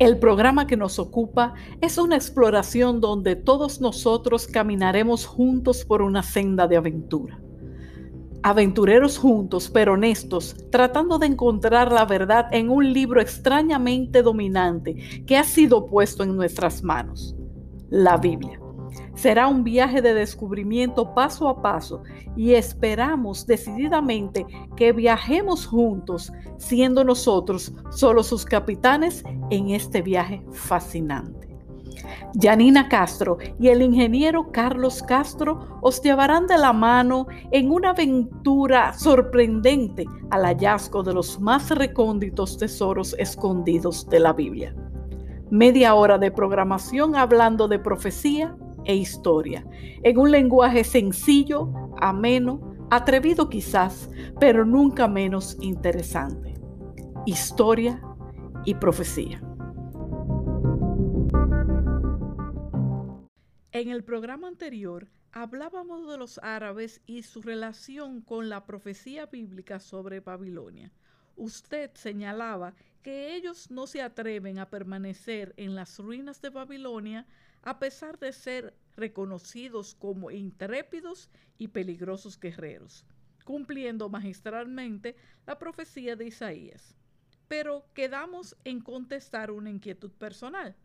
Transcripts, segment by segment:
El programa que nos ocupa es una exploración donde todos nosotros caminaremos juntos por una senda de aventura. Aventureros juntos, pero honestos, tratando de encontrar la verdad en un libro extrañamente dominante que ha sido puesto en nuestras manos, la Biblia. Será un viaje de descubrimiento paso a paso y esperamos decididamente que viajemos juntos, siendo nosotros solo sus capitanes en este viaje fascinante. Janina Castro y el ingeniero Carlos Castro os llevarán de la mano en una aventura sorprendente al hallazgo de los más recónditos tesoros escondidos de la Biblia. Media hora de programación hablando de profecía, e historia, en un lenguaje sencillo, ameno, atrevido quizás, pero nunca menos interesante. Historia y profecía. En el programa anterior hablábamos de los árabes y su relación con la profecía bíblica sobre Babilonia. Usted señalaba que ellos no se atreven a permanecer en las ruinas de Babilonia a pesar de ser reconocidos como intrépidos y peligrosos guerreros, cumpliendo magistralmente la profecía de Isaías. Pero quedamos en contestar una inquietud personal.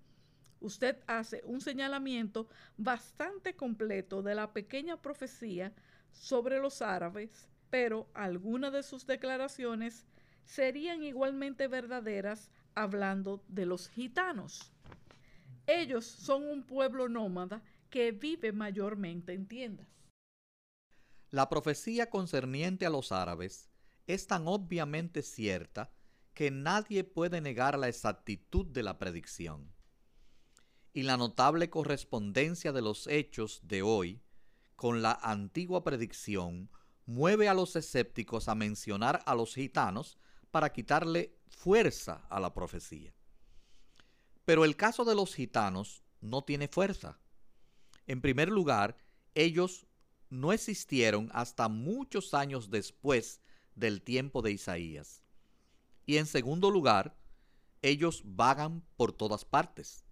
Usted hace un señalamiento bastante completo de la pequeña profecía sobre los árabes, pero algunas de sus declaraciones serían igualmente verdaderas hablando de los gitanos. Ellos son un pueblo nómada que vive mayormente en tiendas. La profecía concerniente a los árabes es tan obviamente cierta que nadie puede negar la exactitud de la predicción. Y la notable correspondencia de los hechos de hoy con la antigua predicción mueve a los escépticos a mencionar a los gitanos para quitarle fuerza a la profecía. Pero el caso de los gitanos no tiene fuerza. En primer lugar, ellos no existieron hasta muchos años después del tiempo de Isaías. Y en segundo lugar, ellos vagan por todas partes.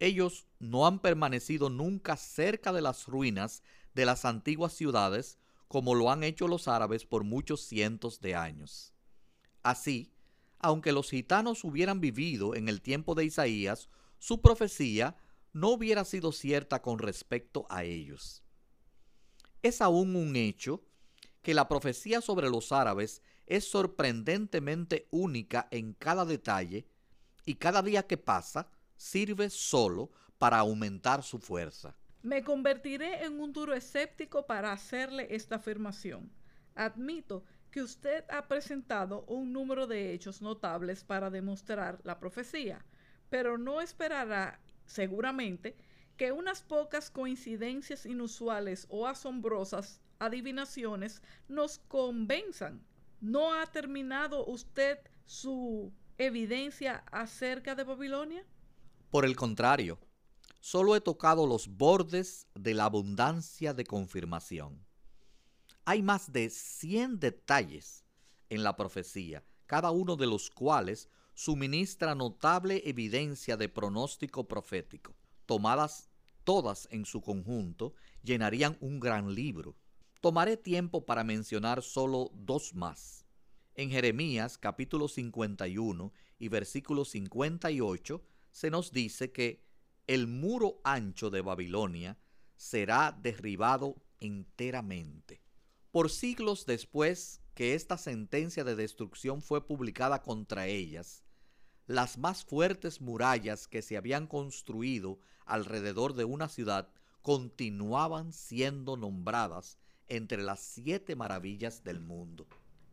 Ellos no han permanecido nunca cerca de las ruinas de las antiguas ciudades como lo han hecho los árabes por muchos cientos de años. Así, aunque los gitanos hubieran vivido en el tiempo de Isaías, su profecía no hubiera sido cierta con respecto a ellos. Es aún un hecho que la profecía sobre los árabes es sorprendentemente única en cada detalle y cada día que pasa sirve solo para aumentar su fuerza. Me convertiré en un duro escéptico para hacerle esta afirmación. Admito que usted ha presentado un número de hechos notables para demostrar la profecía, pero no esperará seguramente que unas pocas coincidencias inusuales o asombrosas adivinaciones nos convenzan. ¿No ha terminado usted su evidencia acerca de Babilonia? Por el contrario, solo he tocado los bordes de la abundancia de confirmación. Hay más de 100 detalles en la profecía, cada uno de los cuales suministra notable evidencia de pronóstico profético. Tomadas todas en su conjunto, llenarían un gran libro. Tomaré tiempo para mencionar solo dos más. En Jeremías capítulo 51 y versículo 58 se nos dice que el muro ancho de Babilonia será derribado enteramente. Por siglos después que esta sentencia de destrucción fue publicada contra ellas, las más fuertes murallas que se habían construido alrededor de una ciudad continuaban siendo nombradas entre las siete maravillas del mundo.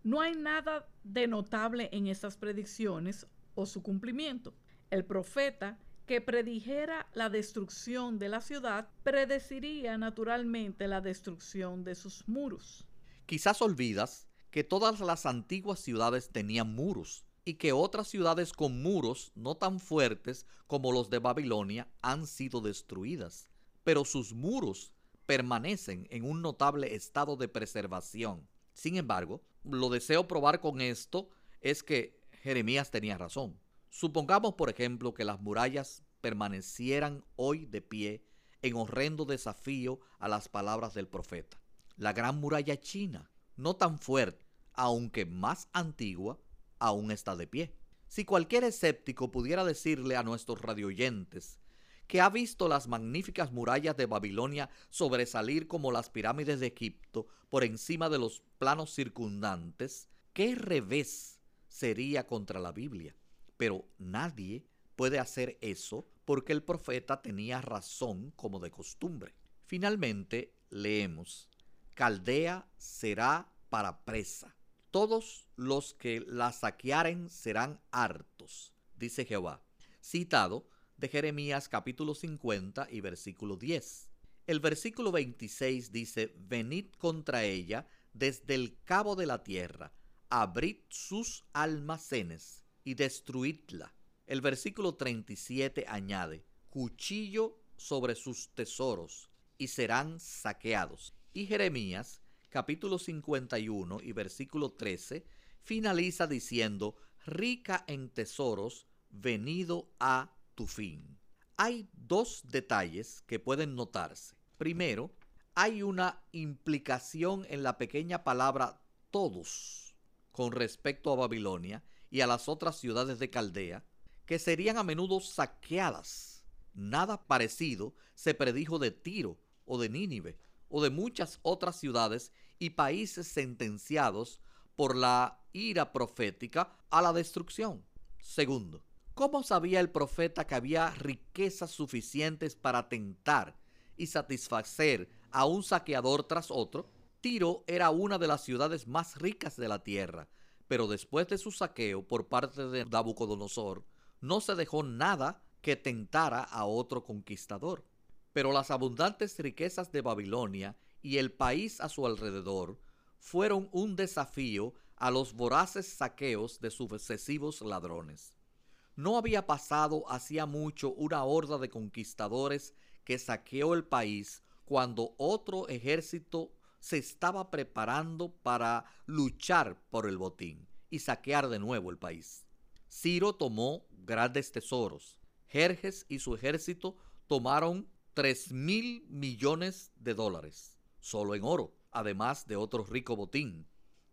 No hay nada de notable en estas predicciones o su cumplimiento. El profeta que predijera la destrucción de la ciudad, predeciría naturalmente la destrucción de sus muros. Quizás olvidas que todas las antiguas ciudades tenían muros y que otras ciudades con muros no tan fuertes como los de Babilonia han sido destruidas, pero sus muros permanecen en un notable estado de preservación. Sin embargo, lo deseo probar con esto es que Jeremías tenía razón Supongamos, por ejemplo, que las murallas permanecieran hoy de pie en horrendo desafío a las palabras del profeta. La gran muralla china, no tan fuerte, aunque más antigua, aún está de pie. Si cualquier escéptico pudiera decirle a nuestros radioyentes que ha visto las magníficas murallas de Babilonia sobresalir como las pirámides de Egipto por encima de los planos circundantes, ¿qué revés sería contra la Biblia? Pero nadie puede hacer eso porque el profeta tenía razón como de costumbre. Finalmente leemos, Caldea será para presa. Todos los que la saquearen serán hartos, dice Jehová. Citado de Jeremías capítulo 50 y versículo 10. El versículo 26 dice, Venid contra ella desde el cabo de la tierra, abrid sus almacenes y destruidla. El versículo 37 añade, cuchillo sobre sus tesoros y serán saqueados. Y Jeremías capítulo 51 y versículo 13 finaliza diciendo, rica en tesoros, venido a tu fin. Hay dos detalles que pueden notarse. Primero, hay una implicación en la pequeña palabra todos con respecto a Babilonia y a las otras ciudades de Caldea, que serían a menudo saqueadas. Nada parecido se predijo de Tiro o de Nínive o de muchas otras ciudades y países sentenciados por la ira profética a la destrucción. Segundo, ¿cómo sabía el profeta que había riquezas suficientes para tentar y satisfacer a un saqueador tras otro? Tiro era una de las ciudades más ricas de la tierra, pero después de su saqueo por parte de Nabucodonosor, no se dejó nada que tentara a otro conquistador. Pero las abundantes riquezas de Babilonia y el país a su alrededor fueron un desafío a los voraces saqueos de sucesivos ladrones. No había pasado hacía mucho una horda de conquistadores que saqueó el país cuando otro ejército se estaba preparando para luchar por el botín y saquear de nuevo el país. Ciro tomó grandes tesoros. Jerjes y su ejército tomaron tres mil millones de dólares, solo en oro, además de otro rico botín.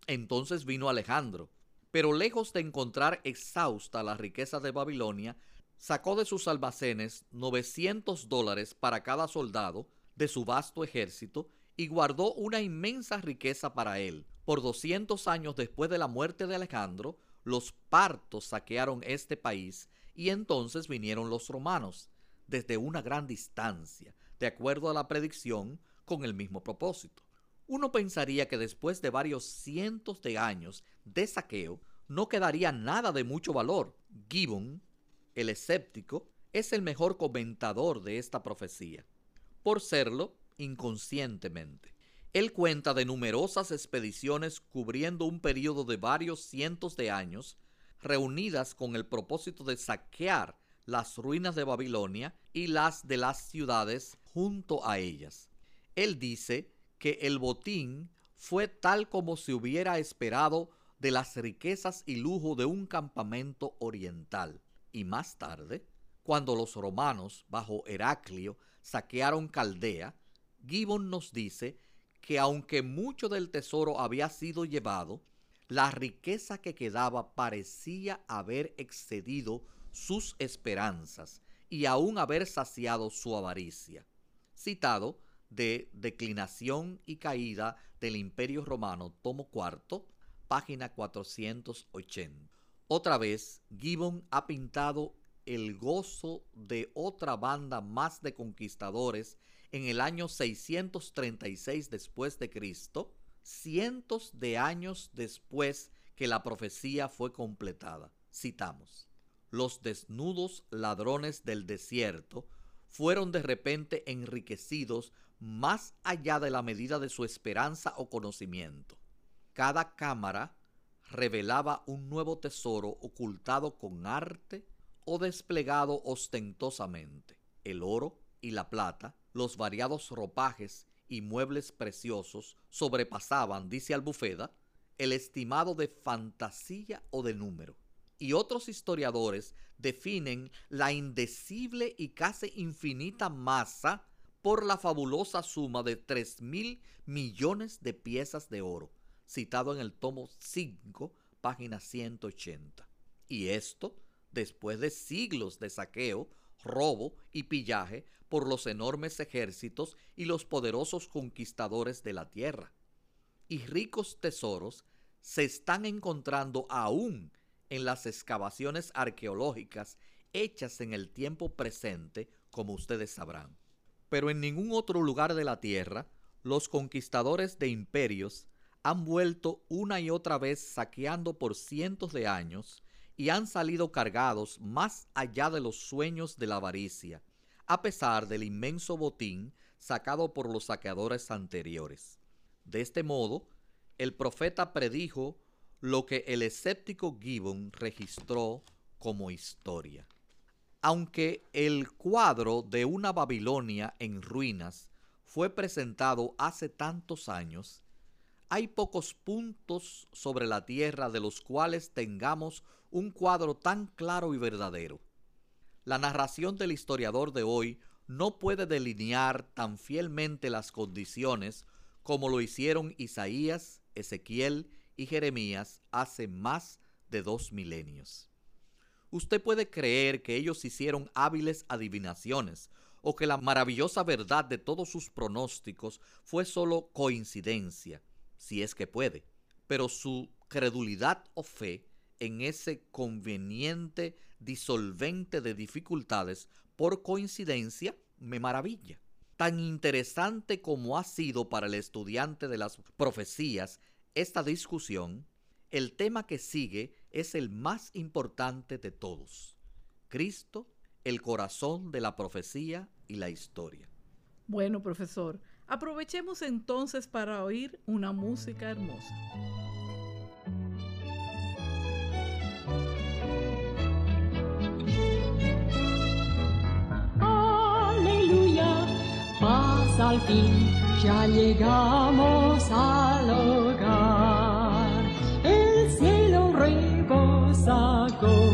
Entonces vino Alejandro, pero lejos de encontrar exhausta la riqueza de Babilonia, sacó de sus almacenes 900 dólares para cada soldado de su vasto ejército y guardó una inmensa riqueza para él. Por 200 años después de la muerte de Alejandro, los partos saquearon este país y entonces vinieron los romanos desde una gran distancia, de acuerdo a la predicción, con el mismo propósito. Uno pensaría que después de varios cientos de años de saqueo, no quedaría nada de mucho valor. Gibbon, el escéptico, es el mejor comentador de esta profecía. Por serlo, inconscientemente. Él cuenta de numerosas expediciones cubriendo un periodo de varios cientos de años, reunidas con el propósito de saquear las ruinas de Babilonia y las de las ciudades junto a ellas. Él dice que el botín fue tal como se hubiera esperado de las riquezas y lujo de un campamento oriental. Y más tarde, cuando los romanos, bajo Heraclio, saquearon Caldea, Gibbon nos dice que aunque mucho del tesoro había sido llevado, la riqueza que quedaba parecía haber excedido sus esperanzas y aún haber saciado su avaricia. Citado de Declinación y Caída del Imperio Romano, tomo cuarto, página 480. Otra vez, Gibbon ha pintado el gozo de otra banda más de conquistadores en el año 636 después de Cristo, cientos de años después que la profecía fue completada. Citamos, los desnudos ladrones del desierto fueron de repente enriquecidos más allá de la medida de su esperanza o conocimiento. Cada cámara revelaba un nuevo tesoro ocultado con arte o desplegado ostentosamente. El oro y la plata los variados ropajes y muebles preciosos sobrepasaban, dice Albufeda, el estimado de fantasía o de número. Y otros historiadores definen la indecible y casi infinita masa por la fabulosa suma de 3 mil millones de piezas de oro, citado en el tomo 5, página 180. Y esto después de siglos de saqueo, robo y pillaje por los enormes ejércitos y los poderosos conquistadores de la tierra. Y ricos tesoros se están encontrando aún en las excavaciones arqueológicas hechas en el tiempo presente, como ustedes sabrán. Pero en ningún otro lugar de la tierra, los conquistadores de imperios han vuelto una y otra vez saqueando por cientos de años y han salido cargados más allá de los sueños de la avaricia, a pesar del inmenso botín sacado por los saqueadores anteriores. De este modo, el profeta predijo lo que el escéptico Gibbon registró como historia. Aunque el cuadro de una Babilonia en ruinas fue presentado hace tantos años, hay pocos puntos sobre la tierra de los cuales tengamos un cuadro tan claro y verdadero. La narración del historiador de hoy no puede delinear tan fielmente las condiciones como lo hicieron Isaías, Ezequiel y Jeremías hace más de dos milenios. Usted puede creer que ellos hicieron hábiles adivinaciones o que la maravillosa verdad de todos sus pronósticos fue solo coincidencia, si es que puede, pero su credulidad o fe en ese conveniente disolvente de dificultades por coincidencia me maravilla. Tan interesante como ha sido para el estudiante de las profecías esta discusión, el tema que sigue es el más importante de todos. Cristo, el corazón de la profecía y la historia. Bueno, profesor, aprovechemos entonces para oír una música hermosa. Aleluya, paz al fin, ya llegamos al hogar.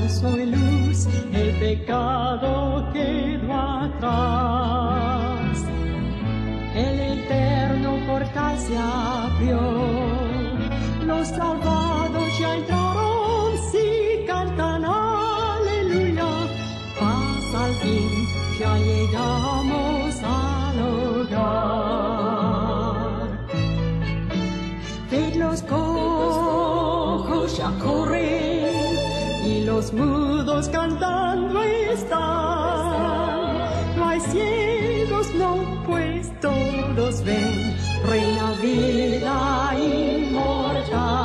Gozo y luz, el pecado quedó atrás. El eterno portal se abrió, los salvados mudos cantando están. No hay ciegos, no, pues todos ven, reina vida inmortal.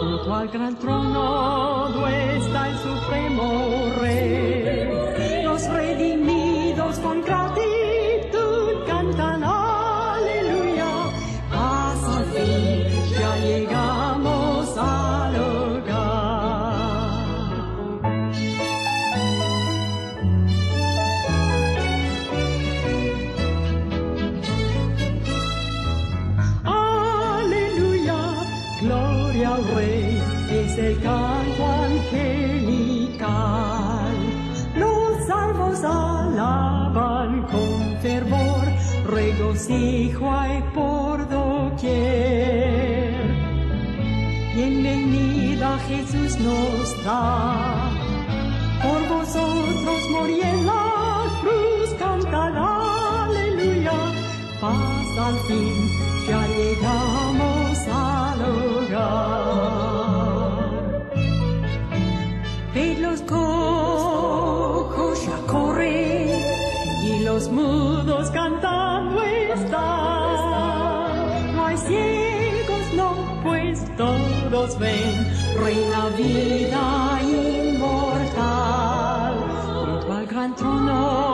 Junto al gran trono está el supremo rey. Los redimidos con gratitud regocijo hay por doquier. Bienvenida Jesús nos da, por vosotros morí en la cruz, cantad aleluya, paz al fin, ya llegamos al hogar. Ved los cojos ya corren y los mudos cantando están. No hay ciegos, no, pues todos ven, reina vida inmortal. Junto al gran trono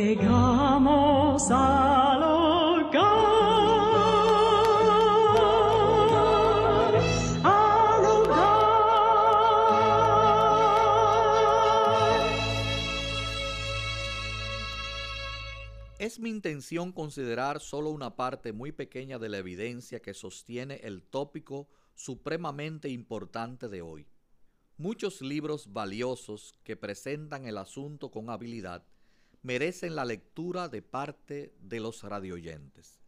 Llegamos al. Es mi intención considerar solo una parte muy pequeña de la evidencia que sostiene el tópico supremamente importante de hoy. Muchos libros valiosos que presentan el asunto con habilidad merecen la lectura de parte de los radioyentes.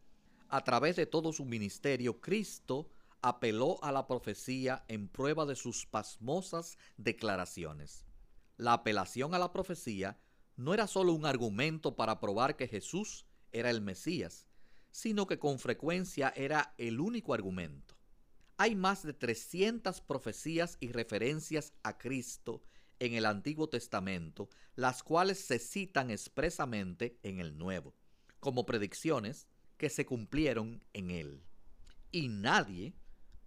A través de todo su ministerio, Cristo apeló a la profecía en prueba de sus pasmosas declaraciones. La apelación a la profecía no era solo un argumento para probar que Jesús era el Mesías, sino que con frecuencia era el único argumento. Hay más de 300 profecías y referencias a Cristo en el Antiguo Testamento, las cuales se citan expresamente en el Nuevo, como predicciones que se cumplieron en él. Y nadie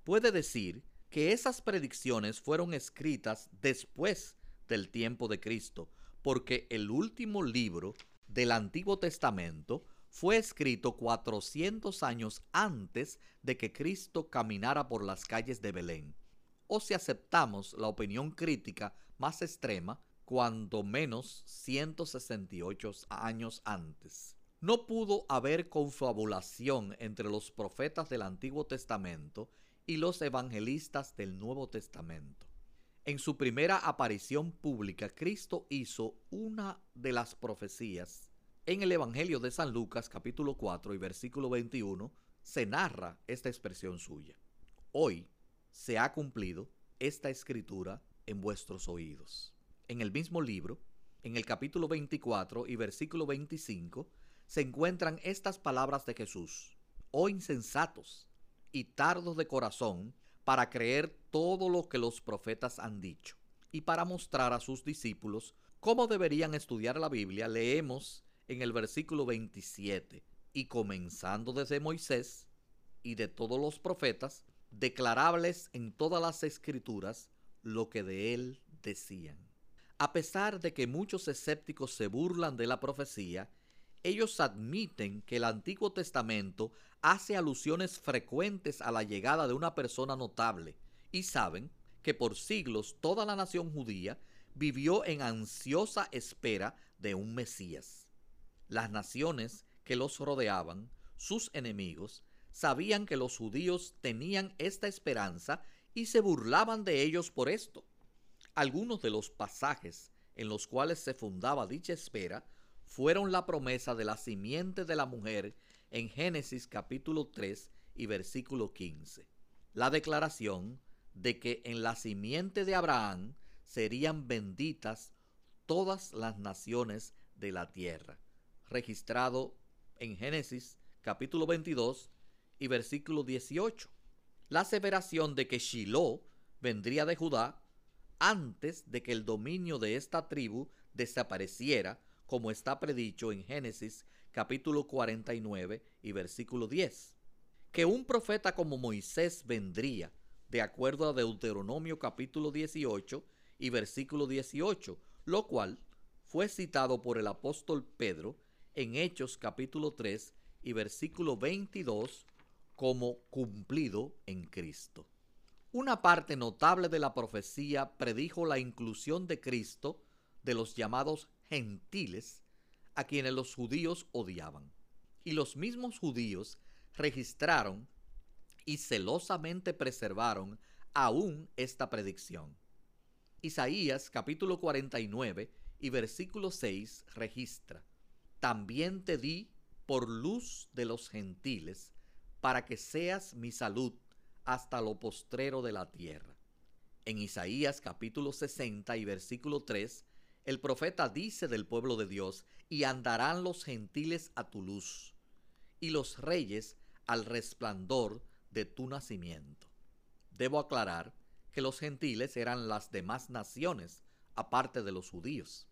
puede decir que esas predicciones fueron escritas después del tiempo de Cristo, porque el último libro del Antiguo Testamento fue escrito 400 años antes de que Cristo caminara por las calles de Belén. O si aceptamos la opinión crítica más extrema, cuando menos 168 años antes. No pudo haber confabulación entre los profetas del Antiguo Testamento y los evangelistas del Nuevo Testamento. En su primera aparición pública, Cristo hizo una de las profecías. En el Evangelio de San Lucas capítulo 4 y versículo 21 se narra esta expresión suya. Hoy se ha cumplido esta escritura en vuestros oídos. En el mismo libro, en el capítulo 24 y versículo 25, se encuentran estas palabras de Jesús. Oh insensatos y tardos de corazón para creer todo lo que los profetas han dicho. Y para mostrar a sus discípulos cómo deberían estudiar la Biblia, leemos en el versículo 27, y comenzando desde Moisés y de todos los profetas, declarables en todas las escrituras lo que de él decían. A pesar de que muchos escépticos se burlan de la profecía, ellos admiten que el Antiguo Testamento hace alusiones frecuentes a la llegada de una persona notable y saben que por siglos toda la nación judía vivió en ansiosa espera de un Mesías. Las naciones que los rodeaban, sus enemigos, sabían que los judíos tenían esta esperanza y se burlaban de ellos por esto. Algunos de los pasajes en los cuales se fundaba dicha espera fueron la promesa de la simiente de la mujer en Génesis capítulo 3 y versículo 15. La declaración de que en la simiente de Abraham serían benditas todas las naciones de la tierra, registrado en Génesis capítulo 22 y versículo 18. La aseveración de que Shiloh vendría de Judá antes de que el dominio de esta tribu desapareciera como está predicho en Génesis capítulo 49 y versículo 10. Que un profeta como Moisés vendría, de acuerdo a Deuteronomio capítulo 18 y versículo 18, lo cual fue citado por el apóstol Pedro en Hechos capítulo 3 y versículo 22 como cumplido en Cristo. Una parte notable de la profecía predijo la inclusión de Cristo de los llamados gentiles a quienes los judíos odiaban. Y los mismos judíos registraron y celosamente preservaron aún esta predicción. Isaías capítulo 49 y versículo 6 registra, También te di por luz de los gentiles, para que seas mi salud hasta lo postrero de la tierra. En Isaías capítulo 60 y versículo 3 el profeta dice del pueblo de Dios, y andarán los gentiles a tu luz, y los reyes al resplandor de tu nacimiento. Debo aclarar que los gentiles eran las demás naciones, aparte de los judíos.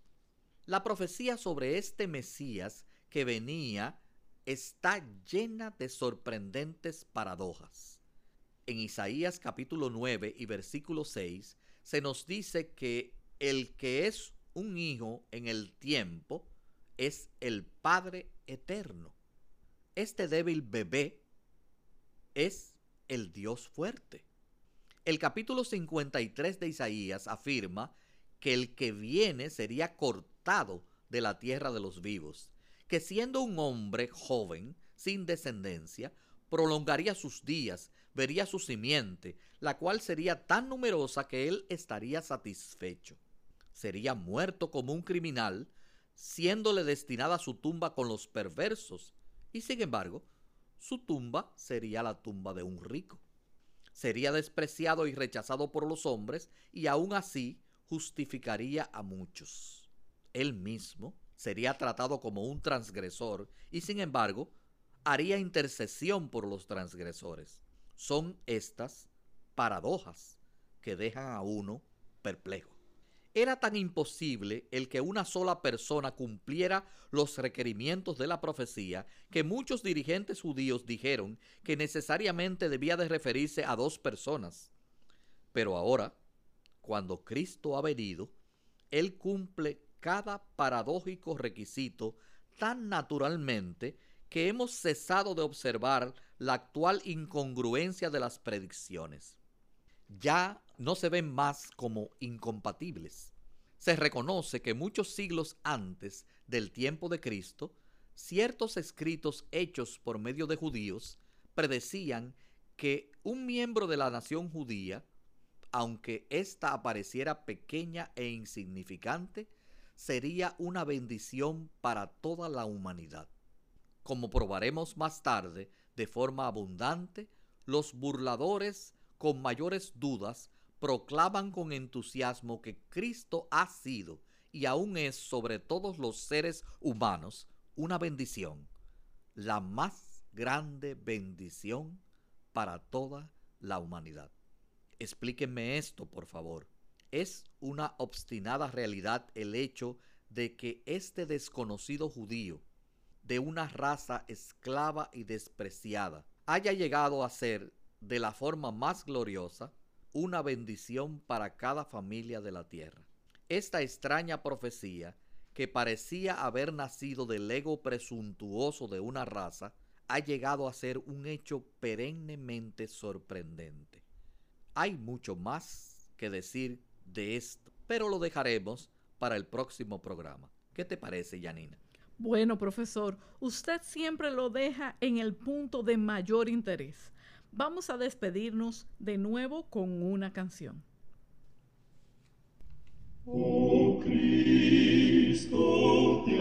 La profecía sobre este Mesías que venía está llena de sorprendentes paradojas. En Isaías capítulo 9 y versículo 6 se nos dice que el que es un hijo en el tiempo es el Padre eterno. Este débil bebé es el Dios fuerte. El capítulo 53 de Isaías afirma que el que viene sería cortado de la tierra de los vivos, que siendo un hombre joven, sin descendencia, prolongaría sus días, vería su simiente, la cual sería tan numerosa que él estaría satisfecho. Sería muerto como un criminal, siéndole destinada su tumba con los perversos, y sin embargo, su tumba sería la tumba de un rico. Sería despreciado y rechazado por los hombres, y aún así justificaría a muchos. Él mismo sería tratado como un transgresor, y sin embargo, haría intercesión por los transgresores. Son estas paradojas que dejan a uno perplejo. Era tan imposible el que una sola persona cumpliera los requerimientos de la profecía que muchos dirigentes judíos dijeron que necesariamente debía de referirse a dos personas. Pero ahora, cuando Cristo ha venido, Él cumple cada paradójico requisito tan naturalmente que hemos cesado de observar la actual incongruencia de las predicciones. Ya no se ven más como incompatibles. Se reconoce que muchos siglos antes del tiempo de Cristo, ciertos escritos hechos por medio de judíos predecían que un miembro de la nación judía, aunque ésta apareciera pequeña e insignificante, sería una bendición para toda la humanidad. Como probaremos más tarde de forma abundante, los burladores con mayores dudas proclaman con entusiasmo que Cristo ha sido y aún es sobre todos los seres humanos una bendición, la más grande bendición para toda la humanidad. Explíquenme esto, por favor. Es una obstinada realidad el hecho de que este desconocido judío, de una raza esclava y despreciada, haya llegado a ser, de la forma más gloriosa, una bendición para cada familia de la tierra. Esta extraña profecía, que parecía haber nacido del ego presuntuoso de una raza, ha llegado a ser un hecho perennemente sorprendente. Hay mucho más que decir de esto, pero lo dejaremos para el próximo programa. ¿Qué te parece, Janina? Bueno, profesor, usted siempre lo deja en el punto de mayor interés. Vamos a despedirnos de nuevo con una canción. Oh Cristo, te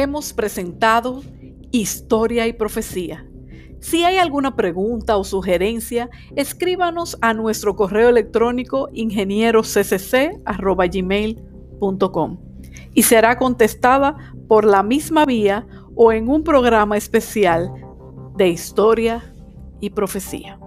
hemos presentado Historia y Profecía. Si hay alguna pregunta o sugerencia, escríbanos a nuestro correo electrónico ingenierosccc.gmail.com y será contestada por la misma vía o en un programa especial de Historia y Profecía.